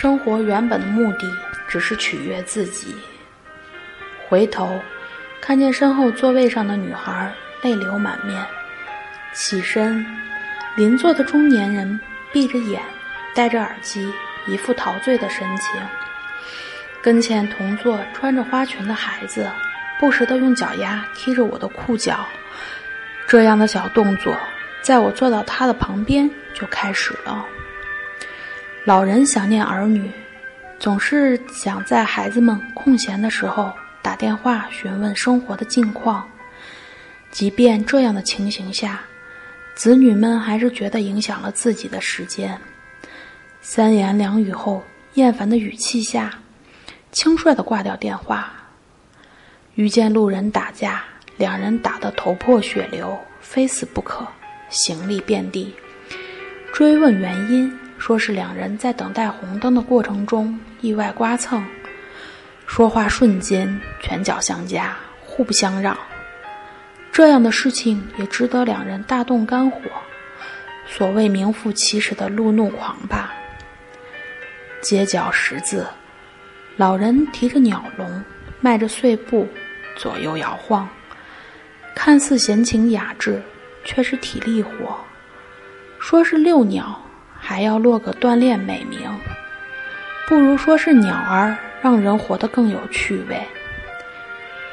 生活原本的目的只是取悦自己。回头看见身后座位上的女孩泪流满面，起身，邻座的中年人闭着眼，戴着耳机，一副陶醉的神情。跟前同座穿着花裙的孩子，不时地用脚丫踢着我的裤脚。这样的小动作，在我坐到他的旁边就开始了。老人想念儿女，总是想在孩子们空闲的时候打电话询问生活的近况。即便这样的情形下，子女们还是觉得影响了自己的时间。三言两语后，厌烦的语气下，轻率地挂掉电话。遇见路人打架。两人打得头破血流，非死不可，行李遍地。追问原因，说是两人在等待红灯的过程中意外刮蹭，说话瞬间拳脚相加，互不相让。这样的事情也值得两人大动肝火，所谓名副其实的路怒狂吧。街角十字，老人提着鸟笼，迈着碎步，左右摇晃。看似闲情雅致，却是体力活。说是遛鸟，还要落个锻炼美名，不如说是鸟儿让人活得更有趣味。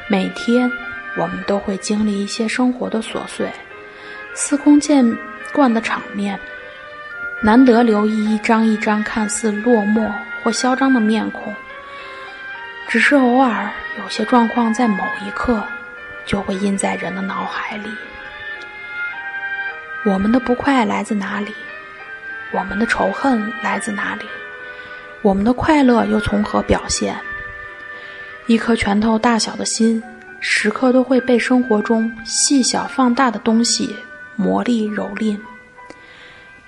每天，我们都会经历一些生活的琐碎，司空见惯的场面，难得留意一张一张看似落寞或嚣张的面孔。只是偶尔，有些状况在某一刻。就会印在人的脑海里。我们的不快来自哪里？我们的仇恨来自哪里？我们的快乐又从何表现？一颗拳头大小的心，时刻都会被生活中细小放大的东西磨砺蹂躏。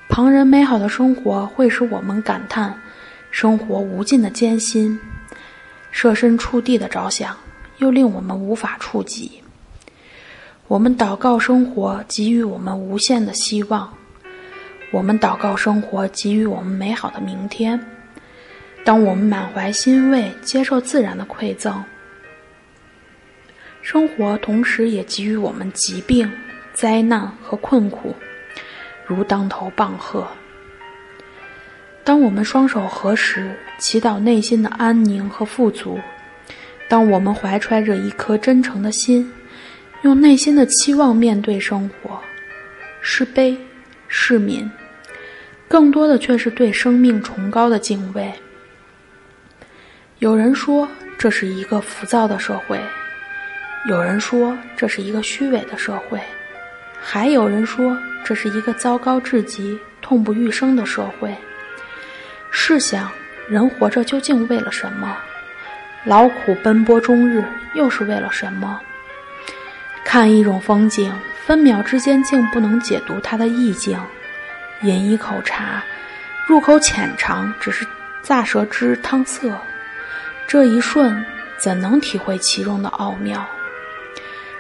旁人美好的生活会使我们感叹生活无尽的艰辛，设身处地的着想，又令我们无法触及。我们祷告生活给予我们无限的希望，我们祷告生活给予我们美好的明天。当我们满怀欣慰接受自然的馈赠，生活同时也给予我们疾病、灾难和困苦，如当头棒喝。当我们双手合十，祈祷内心的安宁和富足；当我们怀揣着一颗真诚的心。用内心的期望面对生活，是悲是悯，更多的却是对生命崇高的敬畏。有人说这是一个浮躁的社会，有人说这是一个虚伪的社会，还有人说这是一个糟糕至极、痛不欲生的社会。试想，人活着究竟为了什么？劳苦奔波终日，又是为了什么？看一种风景，分秒之间竟不能解读它的意境；饮一口茶，入口浅尝，只是乍舌之汤色，这一瞬怎能体会其中的奥妙？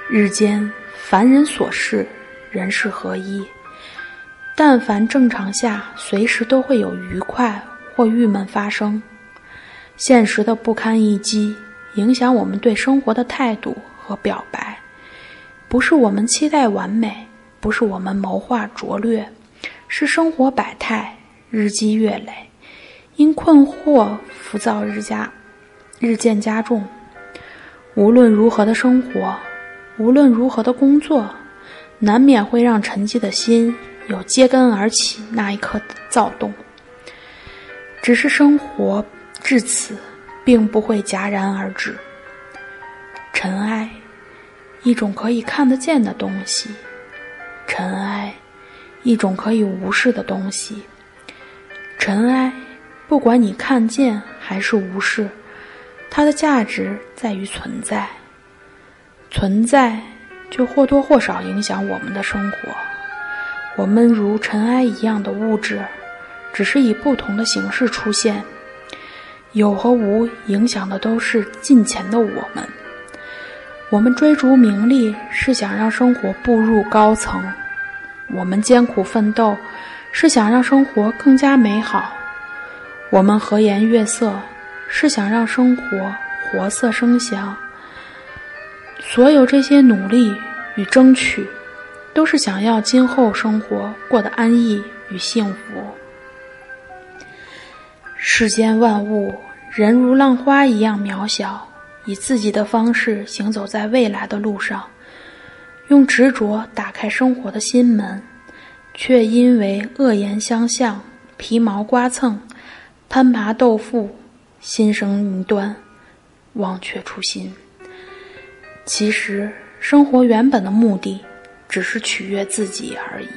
日间凡人琐事，人事合一，但凡正常下，随时都会有愉快或郁闷发生。现实的不堪一击，影响我们对生活的态度和表白。不是我们期待完美，不是我们谋划拙劣，是生活百态日积月累，因困惑浮躁日加日渐加重。无论如何的生活，无论如何的工作，难免会让沉寂的心有揭竿而起那一刻的躁动。只是生活至此，并不会戛然而止。尘埃。一种可以看得见的东西，尘埃；一种可以无视的东西，尘埃。不管你看见还是无视，它的价值在于存在。存在就或多或少影响我们的生活。我们如尘埃一样的物质，只是以不同的形式出现。有和无影响的都是近前的我们。我们追逐名利，是想让生活步入高层；我们艰苦奋斗，是想让生活更加美好；我们和颜悦色，是想让生活活色生香。所有这些努力与争取，都是想要今后生活过得安逸与幸福。世间万物，人如浪花一样渺小，以自己的方式行走在未来的路上，用执着打开生活的心门，却因为恶言相向、皮毛刮蹭。攀爬斗富，心生泥端，忘却初心。其实，生活原本的目的，只是取悦自己而已。